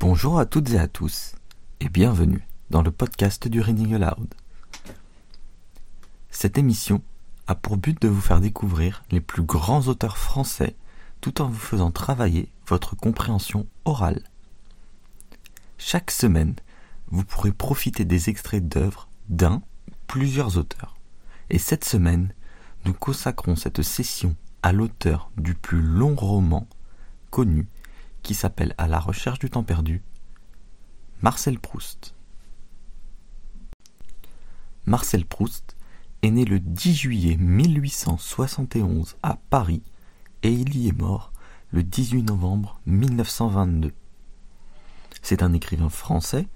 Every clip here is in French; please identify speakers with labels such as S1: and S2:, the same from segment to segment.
S1: Bonjour à toutes et à tous, et bienvenue dans le podcast du Reading Aloud. Cette émission a pour but de vous faire découvrir les plus grands auteurs français tout en vous faisant travailler votre compréhension orale. Chaque semaine, vous pourrez profiter des extraits d'œuvres d'un ou plusieurs auteurs. Et cette semaine, nous consacrons cette session à l'auteur du plus long roman connu qui s'appelle À la recherche du temps perdu, Marcel Proust. Marcel Proust est né le 10 juillet 1871 à Paris et il y est mort le 18 novembre 1922. C'est un écrivain français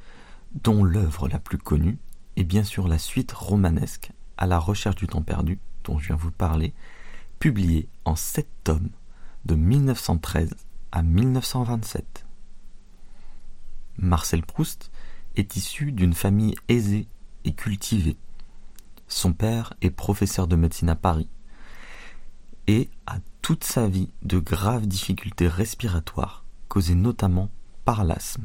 S1: dont l'œuvre la plus connue est bien sûr la suite romanesque À la recherche du temps perdu, dont je viens vous parler, publiée en sept tomes de 1913 à 1927. Marcel Proust est issu d'une famille aisée et cultivée. Son père est professeur de médecine à Paris et a toute sa vie de graves difficultés respiratoires causées notamment par l'asthme.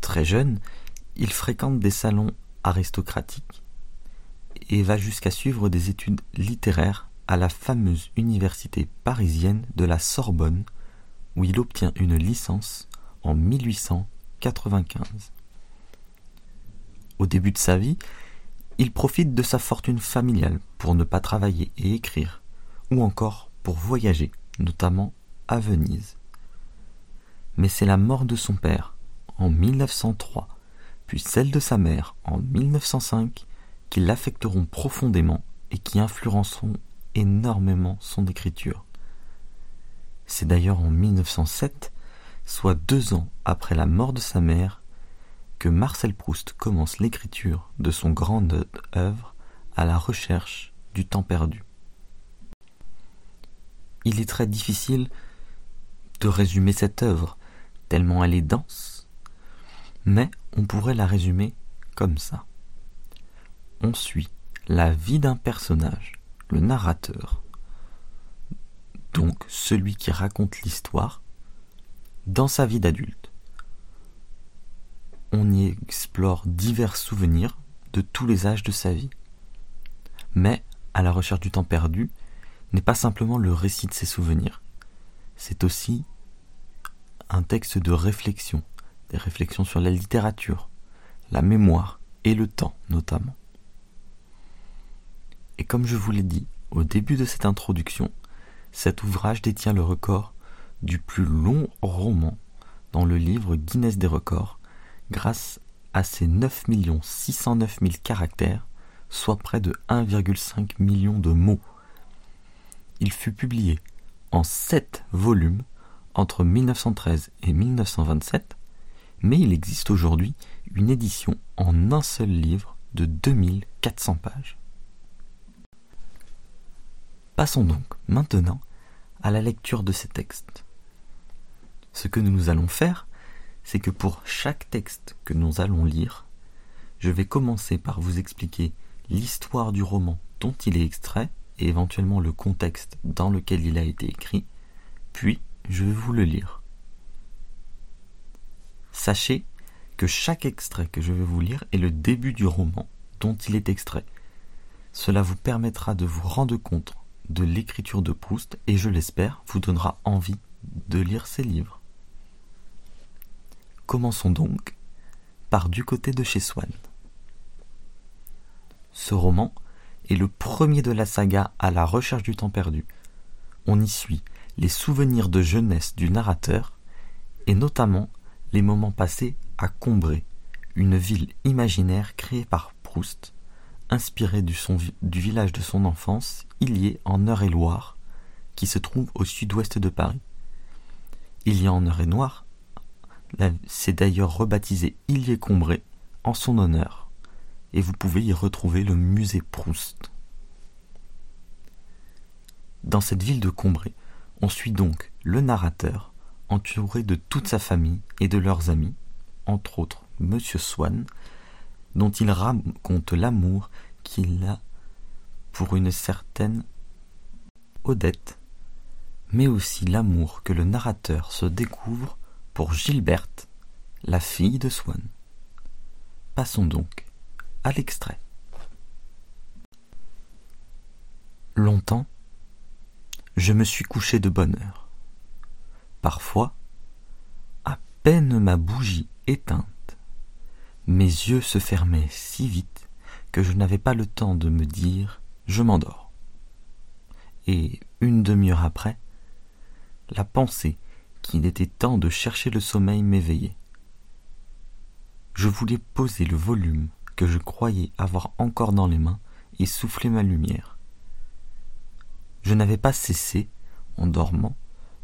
S1: Très jeune, il fréquente des salons aristocratiques et va jusqu'à suivre des études littéraires à la fameuse université parisienne de la Sorbonne, où il obtient une licence en 1895. Au début de sa vie, il profite de sa fortune familiale pour ne pas travailler et écrire, ou encore pour voyager, notamment à Venise. Mais c'est la mort de son père, en 1903, puis celle de sa mère, en 1905, qui l'affecteront profondément et qui influenceront énormément son écriture. C'est d'ailleurs en 1907, soit deux ans après la mort de sa mère, que Marcel Proust commence l'écriture de son grande œuvre à la recherche du temps perdu. Il est très difficile de résumer cette œuvre, tellement elle est dense, mais on pourrait la résumer comme ça. On suit la vie d'un personnage, le narrateur, donc celui qui raconte l'histoire, dans sa vie d'adulte. On y explore divers souvenirs de tous les âges de sa vie. Mais, à la recherche du temps perdu, n'est pas simplement le récit de ses souvenirs, c'est aussi un texte de réflexion, des réflexions sur la littérature, la mémoire et le temps notamment. Et comme je vous l'ai dit au début de cette introduction, cet ouvrage détient le record du plus long roman dans le livre Guinness des records grâce à ses 9 609 000 caractères, soit près de 1,5 million de mots. Il fut publié en 7 volumes entre 1913 et 1927, mais il existe aujourd'hui une édition en un seul livre de 2400 pages. Passons donc maintenant à la lecture de ces textes. Ce que nous allons faire, c'est que pour chaque texte que nous allons lire, je vais commencer par vous expliquer l'histoire du roman dont il est extrait et éventuellement le contexte dans lequel il a été écrit, puis je vais vous le lire. Sachez que chaque extrait que je vais vous lire est le début du roman dont il est extrait. Cela vous permettra de vous rendre compte de l'écriture de Proust et je l'espère vous donnera envie de lire ses livres. Commençons donc par Du côté de chez Swann. Ce roman est le premier de la saga à la recherche du temps perdu. On y suit les souvenirs de jeunesse du narrateur et notamment les moments passés à Combray, une ville imaginaire créée par Proust inspiré du, du village de son enfance, Illier en Eure-et-Loire, qui se trouve au sud-ouest de Paris. Illier en Eure-et-Loire c'est d'ailleurs rebaptisé Illier-Combré en son honneur, et vous pouvez y retrouver le musée Proust. Dans cette ville de Combray, on suit donc le narrateur, entouré de toute sa famille et de leurs amis, entre autres Monsieur Swann, dont il raconte l'amour qu'il a pour une certaine Odette, mais aussi l'amour que le narrateur se découvre pour Gilberte, la fille de Swann. Passons donc à l'extrait. Longtemps, je me suis couché de bonne heure. Parfois, à peine ma bougie éteinte, mes yeux se fermaient si vite que je n'avais pas le temps de me dire je m'endors. Et une demi-heure après, la pensée qu'il était temps de chercher le sommeil m'éveillait. Je voulais poser le volume que je croyais avoir encore dans les mains et souffler ma lumière. Je n'avais pas cessé, en dormant,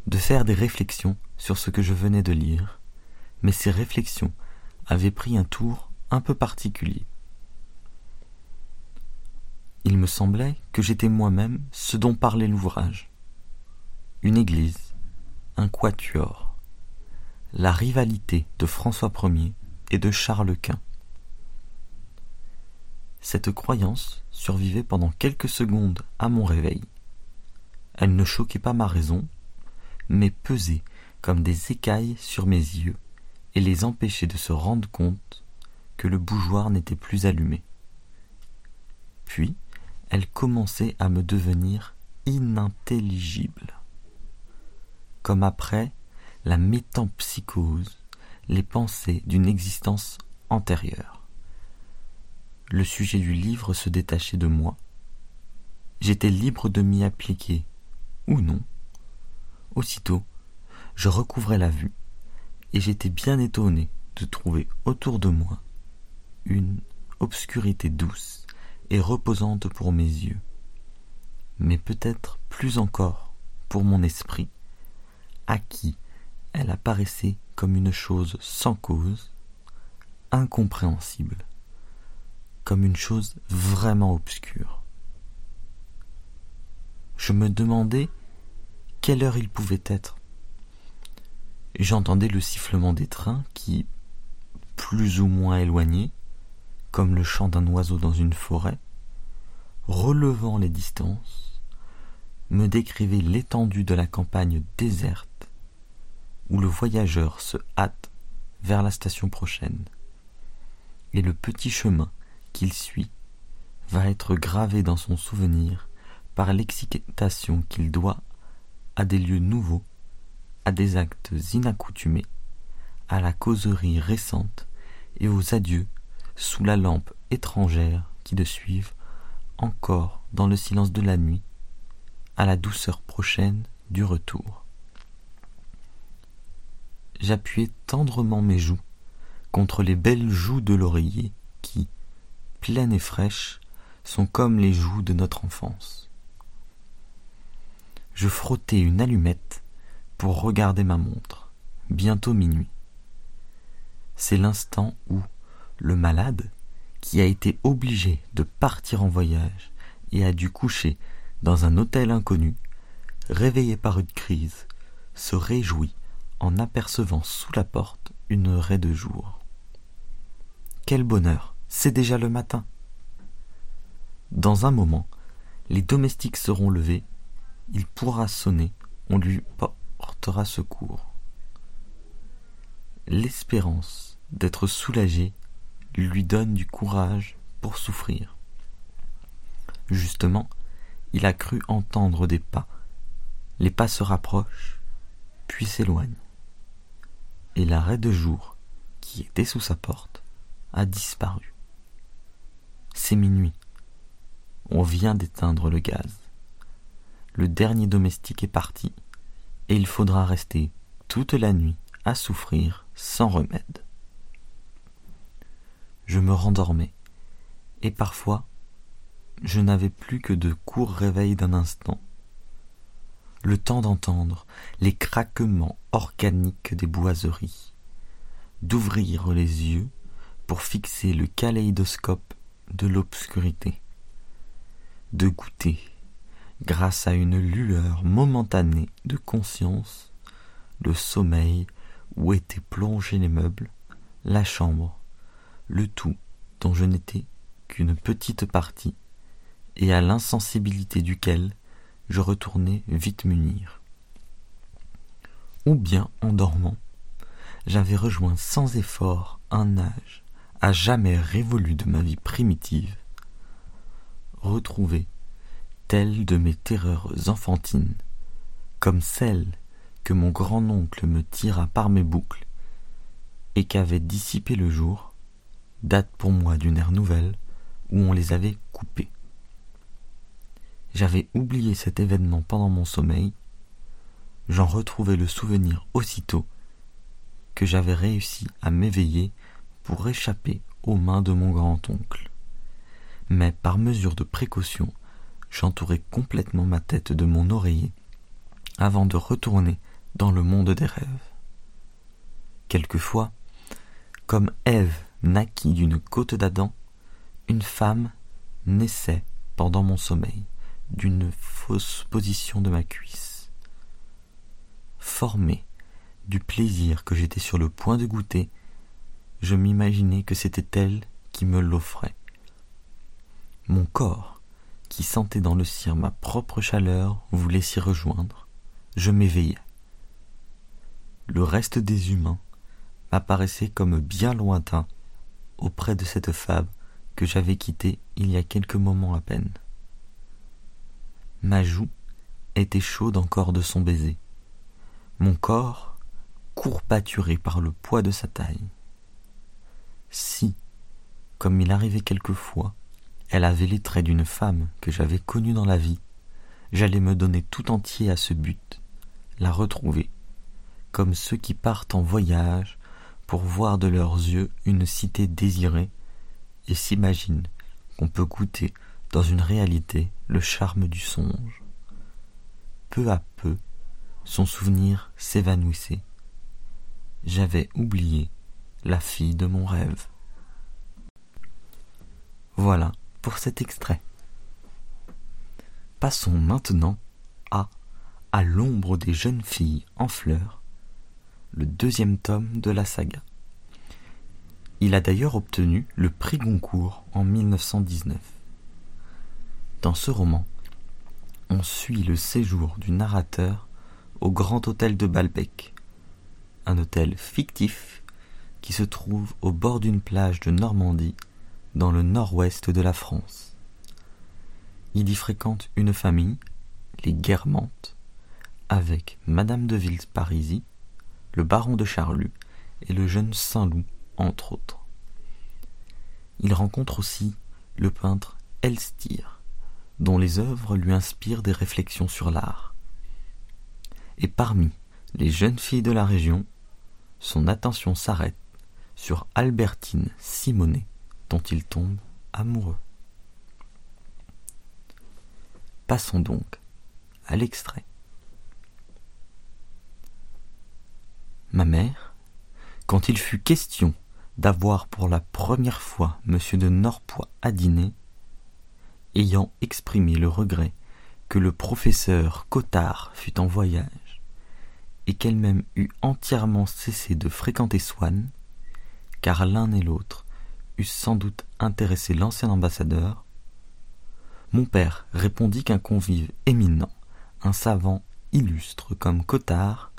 S1: de faire des réflexions sur ce que je venais de lire, mais ces réflexions avaient pris un tour un peu particulier. Il me semblait que j'étais moi-même ce dont parlait l'ouvrage. Une église, un quatuor, la rivalité de François Ier et de Charles Quint. Cette croyance survivait pendant quelques secondes à mon réveil. Elle ne choquait pas ma raison, mais pesait comme des écailles sur mes yeux et les empêchait de se rendre compte que le bougeoir n'était plus allumé. Puis, elle commençait à me devenir inintelligible. Comme après la métampsychose, les pensées d'une existence antérieure. Le sujet du livre se détachait de moi. J'étais libre de m'y appliquer ou non. Aussitôt, je recouvrais la vue, et j'étais bien étonné de trouver autour de moi une obscurité douce et reposante pour mes yeux, mais peut-être plus encore pour mon esprit, à qui elle apparaissait comme une chose sans cause, incompréhensible, comme une chose vraiment obscure. Je me demandais quelle heure il pouvait être. J'entendais le sifflement des trains qui, plus ou moins éloignés, comme le chant d'un oiseau dans une forêt, relevant les distances, me décrivait l'étendue de la campagne déserte, où le voyageur se hâte vers la station prochaine, et le petit chemin qu'il suit va être gravé dans son souvenir par l'excitation qu'il doit à des lieux nouveaux, à des actes inaccoutumés, à la causerie récente et aux adieux sous la lampe étrangère qui le suivent encore dans le silence de la nuit, à la douceur prochaine du retour. J'appuyai tendrement mes joues contre les belles joues de l'oreiller qui, pleines et fraîches, sont comme les joues de notre enfance je frottai une allumette pour regarder ma montre. Bientôt minuit. C'est l'instant où le malade, qui a été obligé de partir en voyage et a dû coucher dans un hôtel inconnu, réveillé par une crise, se réjouit en apercevant sous la porte une raie de jour. Quel bonheur, c'est déjà le matin. Dans un moment, les domestiques seront levés il pourra sonner, on lui portera secours. L'espérance d'être soulagé lui donne du courage pour souffrir. Justement, il a cru entendre des pas. Les pas se rapprochent, puis s'éloignent. Et l'arrêt de jour, qui était sous sa porte, a disparu. C'est minuit. On vient d'éteindre le gaz le dernier domestique est parti, et il faudra rester toute la nuit à souffrir sans remède. Je me rendormais, et parfois je n'avais plus que de courts réveils d'un instant, le temps d'entendre les craquements organiques des boiseries, d'ouvrir les yeux pour fixer le kaléidoscope de l'obscurité, de goûter grâce à une lueur momentanée de conscience, le sommeil où étaient plongés les meubles, la chambre, le tout dont je n'étais qu'une petite partie, et à l'insensibilité duquel je retournais vite munir. Ou bien, en dormant, j'avais rejoint sans effort un âge à jamais révolu de ma vie primitive, retrouvé telle de mes terreurs enfantines, comme celle que mon grand-oncle me tira par mes boucles, et qu'avait dissipé le jour, date pour moi d'une ère nouvelle où on les avait coupées. J'avais oublié cet événement pendant mon sommeil, j'en retrouvai le souvenir aussitôt que j'avais réussi à m'éveiller pour échapper aux mains de mon grand-oncle. Mais par mesure de précaution, j'entourai complètement ma tête de mon oreiller avant de retourner dans le monde des rêves. Quelquefois, comme Ève naquit d'une côte d'Adam, une femme naissait pendant mon sommeil d'une fausse position de ma cuisse. Formé du plaisir que j'étais sur le point de goûter, je m'imaginais que c'était elle qui me l'offrait. Mon corps, qui sentait dans le cire ma propre chaleur, voulait s'y rejoindre. Je m'éveillais. Le reste des humains m'apparaissait comme bien lointain auprès de cette femme que j'avais quittée il y a quelques moments à peine. Ma joue était chaude encore de son baiser. Mon corps courbaturé par le poids de sa taille. Si, comme il arrivait quelquefois, elle avait les traits d'une femme que j'avais connue dans la vie, j'allais me donner tout entier à ce but, la retrouver, comme ceux qui partent en voyage pour voir de leurs yeux une cité désirée et s'imaginent qu'on peut goûter dans une réalité le charme du songe. Peu à peu, son souvenir s'évanouissait. J'avais oublié la fille de mon rêve. Voilà pour cet extrait. Passons maintenant à À l'ombre des jeunes filles en fleurs, le deuxième tome de la saga. Il a d'ailleurs obtenu le prix Goncourt en 1919. Dans ce roman, on suit le séjour du narrateur au Grand Hôtel de Balbec, un hôtel fictif qui se trouve au bord d'une plage de Normandie, dans le nord-ouest de la France. Il y fréquente une famille, les Guermantes, avec Madame de Villeparisis, le baron de Charlus et le jeune Saint-Loup, entre autres. Il rencontre aussi le peintre Elstir, dont les œuvres lui inspirent des réflexions sur l'art. Et parmi les jeunes filles de la région, son attention s'arrête sur Albertine Simonet, dont il tombe amoureux. Passons donc à l'extrait. Ma mère, quand il fut question d'avoir pour la première fois M. de Norpois à dîner, ayant exprimé le regret que le professeur Cottard fût en voyage, et qu'elle-même eût entièrement cessé de fréquenter Swann, car l'un et l'autre eussent sans doute intéressé l'ancien ambassadeur, mon père répondit qu'un convive éminent, un savant illustre comme Cottard,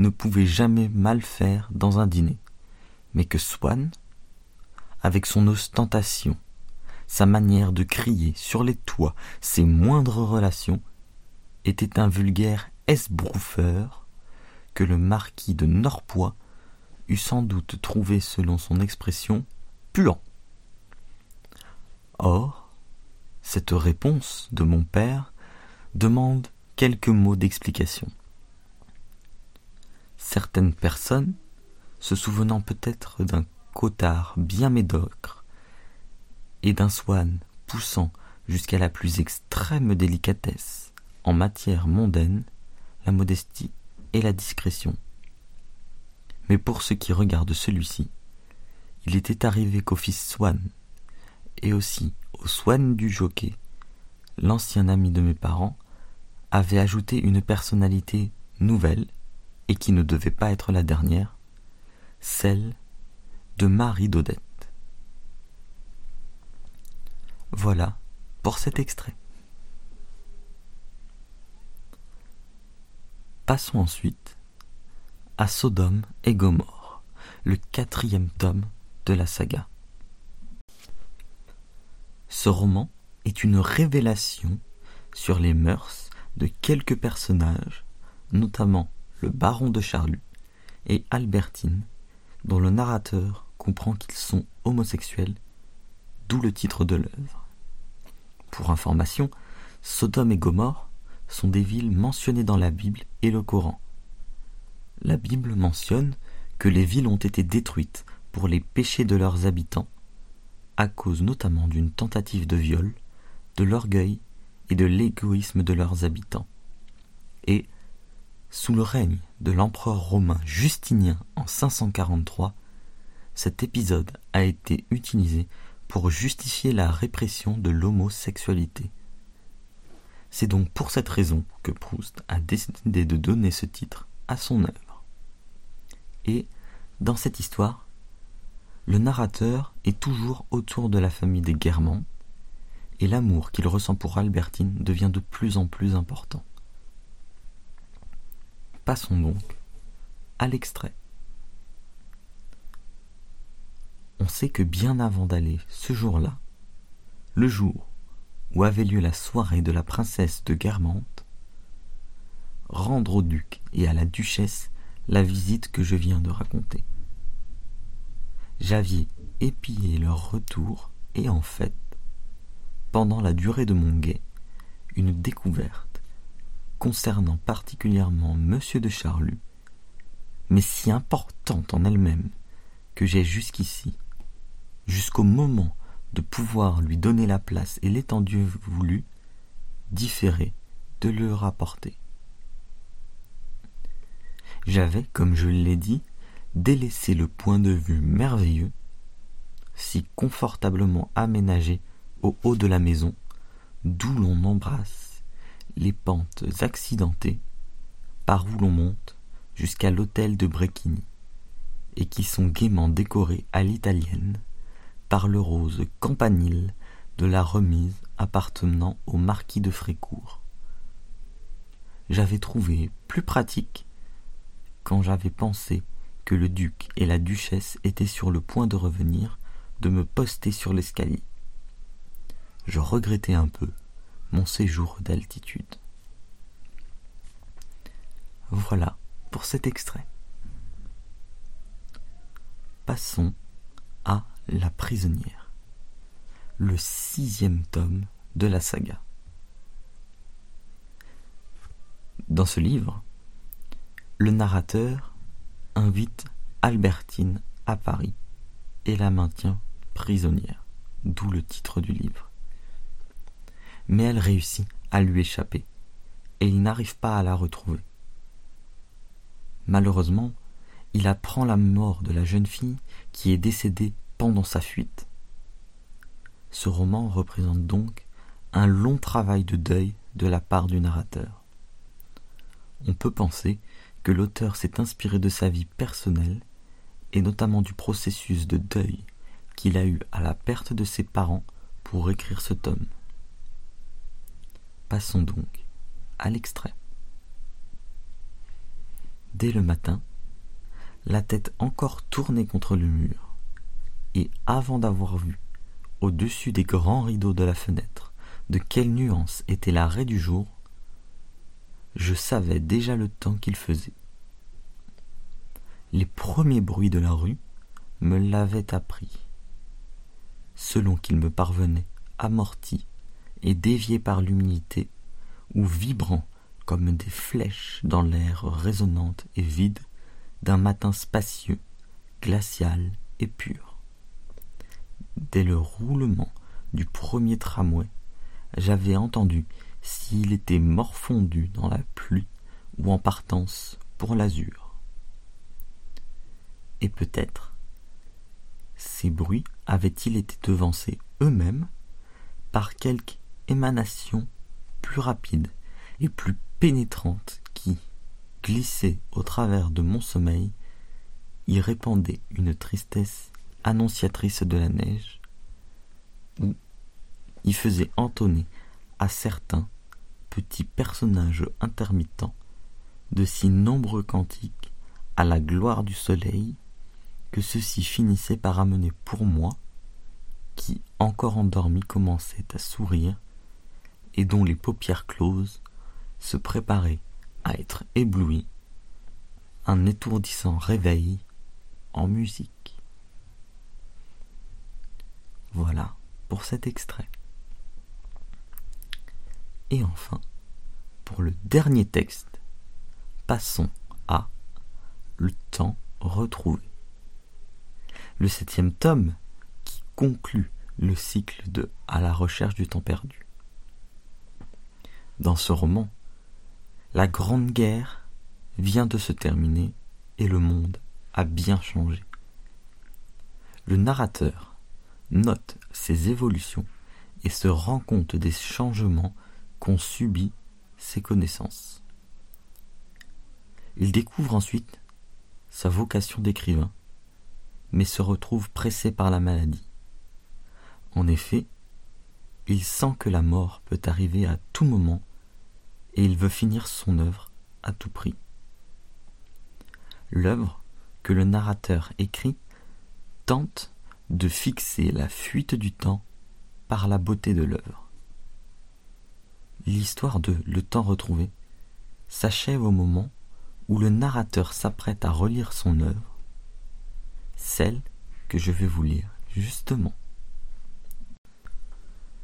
S1: ne pouvait jamais mal faire dans un dîner, mais que Swann, avec son ostentation, sa manière de crier sur les toits, ses moindres relations, était un vulgaire esbrouffeur que le marquis de Norpois eût sans doute trouvé, selon son expression, puant. Or, cette réponse de mon père demande quelques mots d'explication. Certaines personnes, se souvenant peut-être d'un cotard bien médiocre, et d'un swan poussant jusqu'à la plus extrême délicatesse en matière mondaine, la modestie et la discrétion. Mais pour ce qui regarde celui-ci, il était arrivé qu'au fils Swan, et aussi au Swan du jockey, l'ancien ami de mes parents, avait ajouté une personnalité nouvelle, et qui ne devait pas être la dernière, celle de Marie d'Odette. Voilà pour cet extrait. Passons ensuite à Sodome et Gomorre. le quatrième tome de la saga. Ce roman est une révélation sur les mœurs de quelques personnages, notamment le baron de Charlus et Albertine, dont le narrateur comprend qu'ils sont homosexuels, d'où le titre de l'œuvre. Pour information, Sodome et Gomorre sont des villes mentionnées dans la Bible et le Coran. La Bible mentionne que les villes ont été détruites pour les péchés de leurs habitants, à cause notamment d'une tentative de viol, de l'orgueil et de l'égoïsme de leurs habitants. Et, sous le règne de l'empereur romain Justinien en 543, cet épisode a été utilisé pour justifier la répression de l'homosexualité. C'est donc pour cette raison que Proust a décidé de donner ce titre à son œuvre. Et, dans cette histoire, le narrateur est toujours autour de la famille des Guermantes, et l'amour qu'il ressent pour Albertine devient de plus en plus important. Passons donc à l'extrait. On sait que bien avant d'aller ce jour-là, le jour où avait lieu la soirée de la princesse de Guermantes, rendre au duc et à la duchesse la visite que je viens de raconter. J'aviez épié leur retour et en fait, pendant la durée de mon guet, une découverte concernant particulièrement Monsieur de Charlus, mais si importante en elle-même que j'ai jusqu'ici, jusqu'au moment de pouvoir lui donner la place et l'étendue voulue, différé de le rapporter. J'avais, comme je l'ai dit, délaissé le point de vue merveilleux, si confortablement aménagé au haut de la maison, d'où l'on embrasse les pentes accidentées par où l'on monte jusqu'à l'hôtel de Brecchini, et qui sont gaiement décorées à l'italienne par le rose campanile de la remise appartenant au marquis de Frécourt. J'avais trouvé plus pratique quand j'avais pensé que le duc et la duchesse étaient sur le point de revenir, de me poster sur l'escalier. Je regrettais un peu mon séjour d'altitude. Voilà pour cet extrait. Passons à La prisonnière, le sixième tome de la saga. Dans ce livre, le narrateur invite Albertine à Paris et la maintient prisonnière, d'où le titre du livre. Mais elle réussit à lui échapper et il n'arrive pas à la retrouver. Malheureusement, il apprend la mort de la jeune fille qui est décédée pendant sa fuite. Ce roman représente donc un long travail de deuil de la part du narrateur. On peut penser que l'auteur s'est inspiré de sa vie personnelle et notamment du processus de deuil qu'il a eu à la perte de ses parents pour écrire ce tome. Passons donc à l'extrait. Dès le matin, la tête encore tournée contre le mur, et avant d'avoir vu, au-dessus des grands rideaux de la fenêtre, de quelle nuance était l'arrêt du jour, je savais déjà le temps qu'il faisait. Les premiers bruits de la rue me l'avaient appris, selon qu'il me parvenait amorti et dévié par l'humidité, ou vibrant comme des flèches dans l'air résonnante et vide d'un matin spacieux, glacial et pur. Dès le roulement du premier tramway, j'avais entendu s'il était morfondu dans la pluie ou en partance pour l'azur. Et peut-être ces bruits avaient-ils été devancés eux-mêmes par quelque émanation plus rapide et plus pénétrante qui, glissée au travers de mon sommeil, y répandait une tristesse annonciatrice de la neige, ou y faisait entonner à certains petits personnages intermittents de si nombreux cantiques à la gloire du soleil que ceci finissait par amener pour moi, qui, encore endormi, commençait à sourire, et dont les paupières closes se préparaient à être ébloui, un étourdissant réveil en musique. Voilà pour cet extrait. Et enfin, pour le dernier texte, passons à Le temps retrouvé. Le septième tome qui conclut le cycle de À la recherche du temps perdu. Dans ce roman, la Grande Guerre vient de se terminer et le monde a bien changé. Le narrateur note ces évolutions et se rend compte des changements qu'ont subis ses connaissances. Il découvre ensuite sa vocation d'écrivain, mais se retrouve pressé par la maladie. En effet, il sent que la mort peut arriver à tout moment et il veut finir son œuvre à tout prix. L'œuvre que le narrateur écrit tente de fixer la fuite du temps par la beauté de l'œuvre. L'histoire de Le temps retrouvé s'achève au moment où le narrateur s'apprête à relire son œuvre, celle que je vais vous lire justement.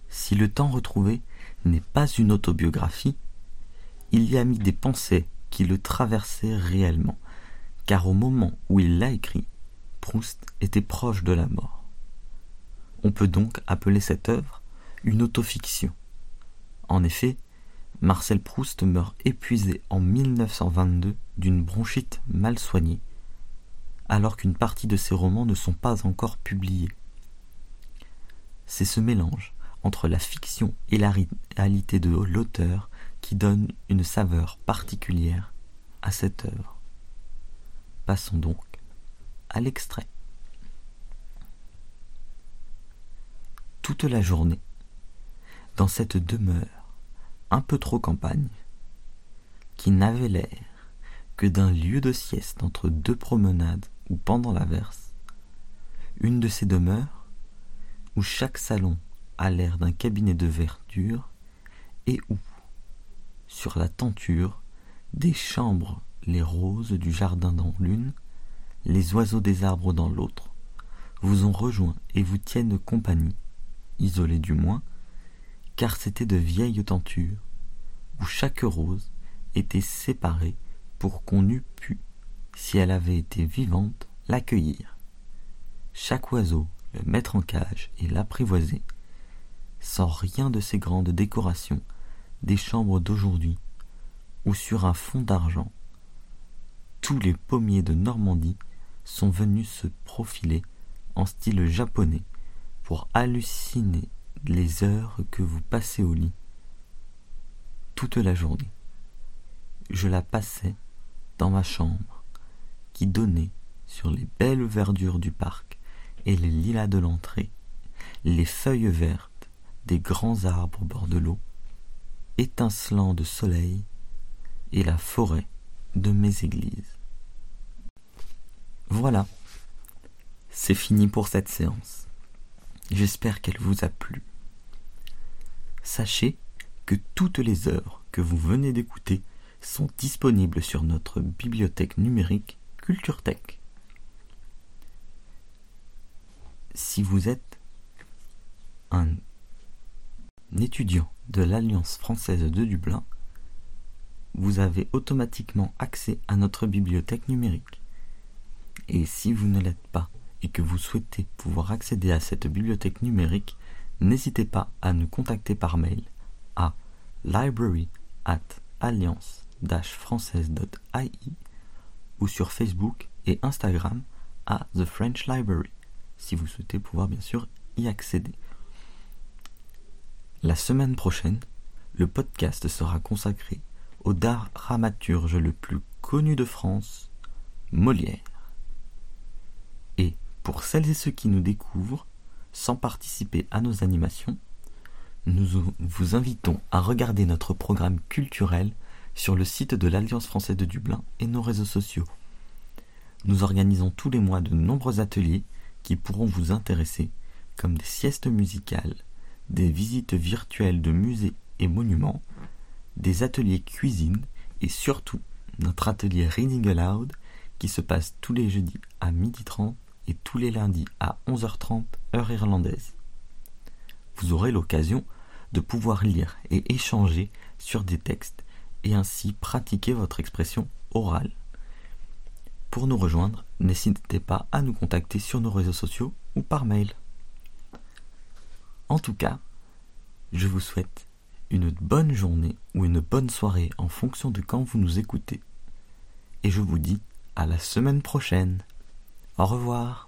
S1: Si le temps retrouvé n'est pas une autobiographie, il y a mis des pensées qui le traversaient réellement, car au moment où il l'a écrit, Proust était proche de la mort. On peut donc appeler cette œuvre une autofiction. En effet, Marcel Proust meurt épuisé en 1922 d'une bronchite mal soignée, alors qu'une partie de ses romans ne sont pas encore publiés. C'est ce mélange entre la fiction et la réalité de l'auteur qui donne une saveur particulière à cette œuvre. Passons donc à l'extrait. Toute la journée, dans cette demeure un peu trop campagne, qui n'avait l'air que d'un lieu de sieste entre deux promenades ou pendant l'averse, une de ces demeures où chaque salon a l'air d'un cabinet de verdure et où, sur la tenture, des chambres les roses du jardin dans l'une, les oiseaux des arbres dans l'autre, vous ont rejoint et vous tiennent compagnie, isolés du moins, car c'était de vieilles tentures, où chaque rose était séparée pour qu'on eût pu, si elle avait été vivante, l'accueillir. Chaque oiseau le mettre en cage et l'apprivoiser, sans rien de ces grandes décorations des chambres d'aujourd'hui, où sur un fond d'argent, tous les pommiers de Normandie sont venus se profiler en style japonais pour halluciner les heures que vous passez au lit toute la journée. Je la passais dans ma chambre qui donnait sur les belles verdures du parc et les lilas de l'entrée, les feuilles vertes des grands arbres au bord de l'eau, étincelant de soleil, et la forêt de mes églises. Voilà, c'est fini pour cette séance. J'espère qu'elle vous a plu. Sachez que toutes les œuvres que vous venez d'écouter sont disponibles sur notre bibliothèque numérique CultureTech. Si vous êtes un étudiant de l'Alliance française de Dublin, vous avez automatiquement accès à notre bibliothèque numérique. Et si vous ne l'êtes pas et que vous souhaitez pouvoir accéder à cette bibliothèque numérique, n'hésitez pas à nous contacter par mail à library at alliance-française.ai ou sur Facebook et Instagram à The French Library, si vous souhaitez pouvoir bien sûr y accéder. La semaine prochaine, le podcast sera consacré au dramaturge le plus connu de France, Molière. Et pour celles et ceux qui nous découvrent, sans participer à nos animations, nous vous invitons à regarder notre programme culturel sur le site de l'Alliance française de Dublin et nos réseaux sociaux. Nous organisons tous les mois de nombreux ateliers qui pourront vous intéresser, comme des siestes musicales, des visites virtuelles de musées et monuments, des ateliers cuisine et surtout notre atelier Reading Aloud qui se passe tous les jeudis à 12h30 et tous les lundis à 11h30 heure irlandaise. Vous aurez l'occasion de pouvoir lire et échanger sur des textes et ainsi pratiquer votre expression orale. Pour nous rejoindre, n'hésitez pas à nous contacter sur nos réseaux sociaux ou par mail. En tout cas, je vous souhaite une bonne journée ou une bonne soirée en fonction de quand vous nous écoutez. Et je vous dis à la semaine prochaine. Au revoir.